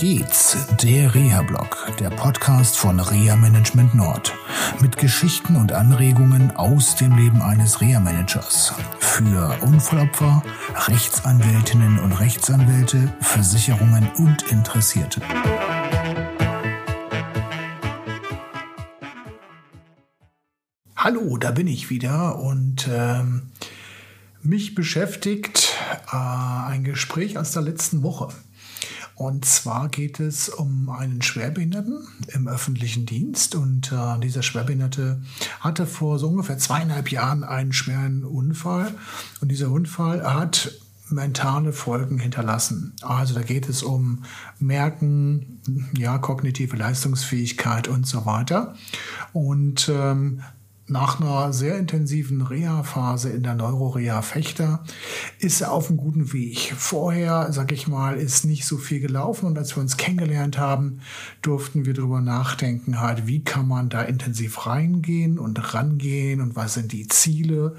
geht's, der Reha-Blog, der Podcast von Reha Management Nord. Mit Geschichten und Anregungen aus dem Leben eines Reha-Managers. Für Unfallopfer, Rechtsanwältinnen und Rechtsanwälte, Versicherungen und Interessierte. Hallo, da bin ich wieder und ähm, mich beschäftigt äh, ein Gespräch aus der letzten Woche. Und zwar geht es um einen Schwerbehinderten im öffentlichen Dienst. Und äh, dieser Schwerbehinderte hatte vor so ungefähr zweieinhalb Jahren einen schweren Unfall. Und dieser Unfall hat mentale Folgen hinterlassen. Also da geht es um Merken, ja, kognitive Leistungsfähigkeit und so weiter. Und ähm, nach einer sehr intensiven Reha-Phase in der Neuroreha Fechter ist er auf einem guten Weg. Vorher, sag ich mal, ist nicht so viel gelaufen und als wir uns kennengelernt haben, durften wir darüber nachdenken, halt, wie kann man da intensiv reingehen und rangehen und was sind die Ziele,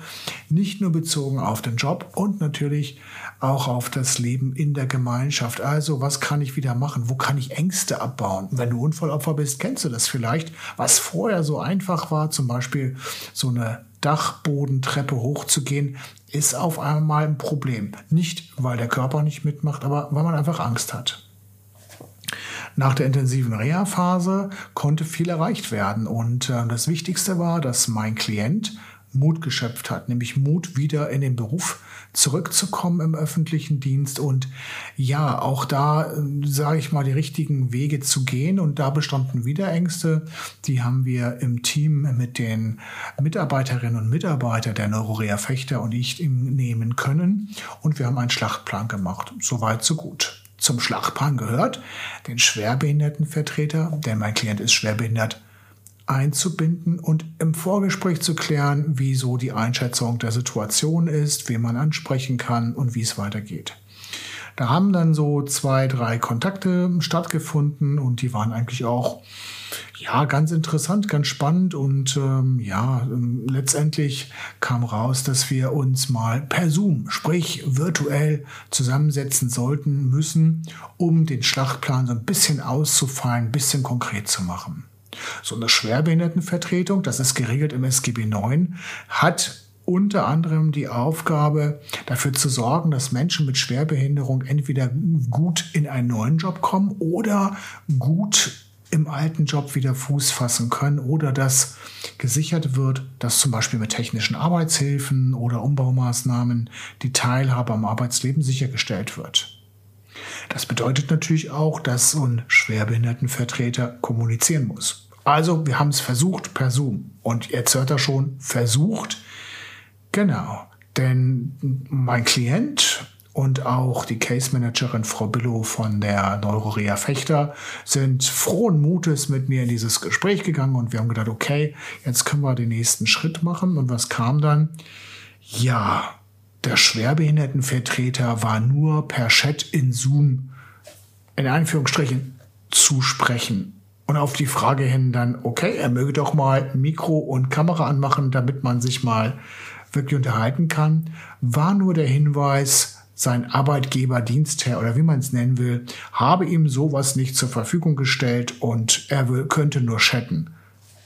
nicht nur bezogen auf den Job und natürlich auch auf das Leben in der Gemeinschaft. Also, was kann ich wieder machen? Wo kann ich Ängste abbauen? Wenn du Unfallopfer bist, kennst du das vielleicht, was vorher so einfach war, zum Beispiel so eine Dachbodentreppe hochzugehen, ist auf einmal ein Problem. Nicht, weil der Körper nicht mitmacht, aber weil man einfach Angst hat. Nach der intensiven Reha-Phase konnte viel erreicht werden und äh, das Wichtigste war, dass mein Klient Mut geschöpft hat, nämlich Mut wieder in den Beruf zurückzukommen im öffentlichen Dienst und ja, auch da, sage ich mal, die richtigen Wege zu gehen. Und da bestanden wieder Ängste. Die haben wir im Team mit den Mitarbeiterinnen und Mitarbeitern der Neurorea Fechter und ich nehmen können. Und wir haben einen Schlachtplan gemacht. Soweit, so gut. Zum Schlachtplan gehört den Schwerbehindertenvertreter, denn mein Klient ist schwerbehindert, einzubinden und im Vorgespräch zu klären, wie so die Einschätzung der Situation ist, wen man ansprechen kann und wie es weitergeht. Da haben dann so zwei, drei Kontakte stattgefunden und die waren eigentlich auch ja ganz interessant, ganz spannend und ähm, ja ähm, letztendlich kam raus, dass wir uns mal per Zoom, sprich virtuell zusammensetzen sollten müssen, um den Schlachtplan so ein bisschen auszufallen, ein bisschen konkret zu machen. So eine Schwerbehindertenvertretung, das ist geregelt im SGB 9, hat unter anderem die Aufgabe, dafür zu sorgen, dass Menschen mit Schwerbehinderung entweder gut in einen neuen Job kommen oder gut im alten Job wieder Fuß fassen können oder dass gesichert wird, dass zum Beispiel mit technischen Arbeitshilfen oder Umbaumaßnahmen die Teilhabe am Arbeitsleben sichergestellt wird. Das bedeutet natürlich auch, dass so ein Schwerbehindertenvertreter kommunizieren muss. Also, wir haben es versucht per Zoom. Und jetzt hört er schon, versucht. Genau. Denn mein Klient und auch die Case Managerin Frau Billow von der Neurorea Fechter sind frohen Mutes mit mir in dieses Gespräch gegangen und wir haben gedacht, okay, jetzt können wir den nächsten Schritt machen. Und was kam dann? Ja, der Schwerbehindertenvertreter war nur per Chat in Zoom in Anführungsstrichen zu sprechen. Und auf die Frage hin dann, okay, er möge doch mal Mikro und Kamera anmachen, damit man sich mal wirklich unterhalten kann, war nur der Hinweis, sein Arbeitgeber, Dienstherr oder wie man es nennen will, habe ihm sowas nicht zur Verfügung gestellt und er will, könnte nur chatten.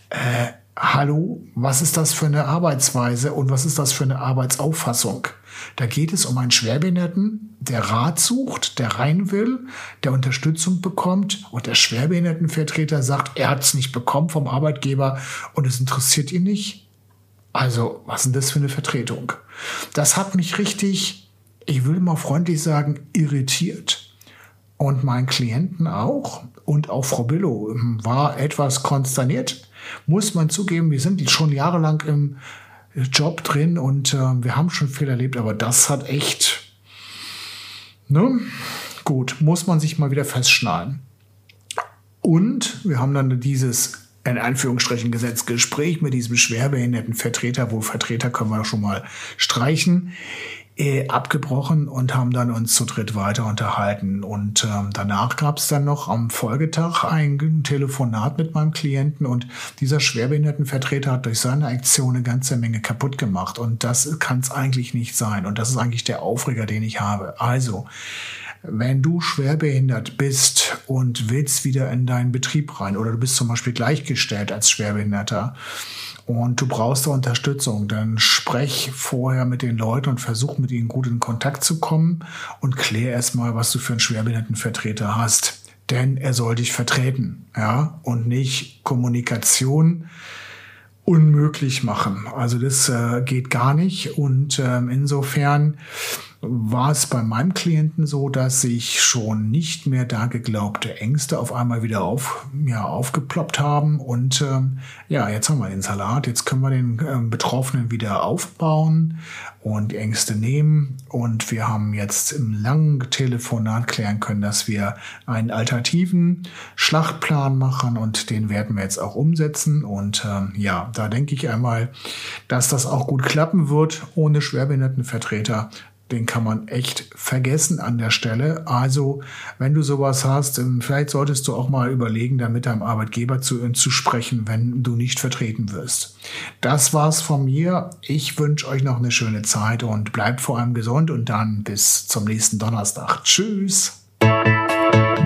Äh, hallo, was ist das für eine Arbeitsweise und was ist das für eine Arbeitsauffassung? Da geht es um einen Schwerbehinderten, der Rat sucht, der rein will, der Unterstützung bekommt und der Schwerbehindertenvertreter sagt, er hat es nicht bekommen vom Arbeitgeber und es interessiert ihn nicht. Also, was ist das für eine Vertretung? Das hat mich richtig, ich will mal freundlich sagen, irritiert. Und meinen Klienten auch und auch Frau Billow war etwas konsterniert muss man zugeben, wir sind schon jahrelang im Job drin und äh, wir haben schon viel erlebt, aber das hat echt, ne? Gut, muss man sich mal wieder festschnallen. Und wir haben dann dieses in Anführungsstrichen Gesetzgespräch mit diesem schwerbehinderten Vertreter, wo Vertreter können wir schon mal streichen äh, abgebrochen und haben dann uns zu dritt weiter unterhalten. Und ähm, danach gab es dann noch am Folgetag ein Telefonat mit meinem Klienten und dieser Schwerbehindertenvertreter hat durch seine Aktion eine ganze Menge kaputt gemacht. Und das kann es eigentlich nicht sein. Und das ist eigentlich der Aufreger, den ich habe. Also, wenn du schwerbehindert bist und willst wieder in deinen Betrieb rein oder du bist zum Beispiel gleichgestellt als Schwerbehinderter und du brauchst da Unterstützung, dann sprech vorher mit den Leuten und versuch mit ihnen gut in Kontakt zu kommen und klär erstmal, was du für einen Schwerbehindertenvertreter hast. Denn er soll dich vertreten, ja, und nicht Kommunikation unmöglich machen. Also das äh, geht gar nicht und ähm, insofern war es bei meinem Klienten so, dass sich schon nicht mehr da geglaubte Ängste auf einmal wieder auf, ja, aufgeploppt haben. Und ähm, ja, jetzt haben wir den Salat, jetzt können wir den ähm, Betroffenen wieder aufbauen und Ängste nehmen. Und wir haben jetzt im langen Telefonat klären können, dass wir einen alternativen Schlachtplan machen und den werden wir jetzt auch umsetzen. Und ähm, ja, da denke ich einmal, dass das auch gut klappen wird ohne Schwerbehindertenvertreter den kann man echt vergessen an der Stelle. Also, wenn du sowas hast, ähm, vielleicht solltest du auch mal überlegen, da mit deinem Arbeitgeber zu, äh, zu sprechen, wenn du nicht vertreten wirst. Das war's von mir. Ich wünsche euch noch eine schöne Zeit und bleibt vor allem gesund und dann bis zum nächsten Donnerstag. Tschüss.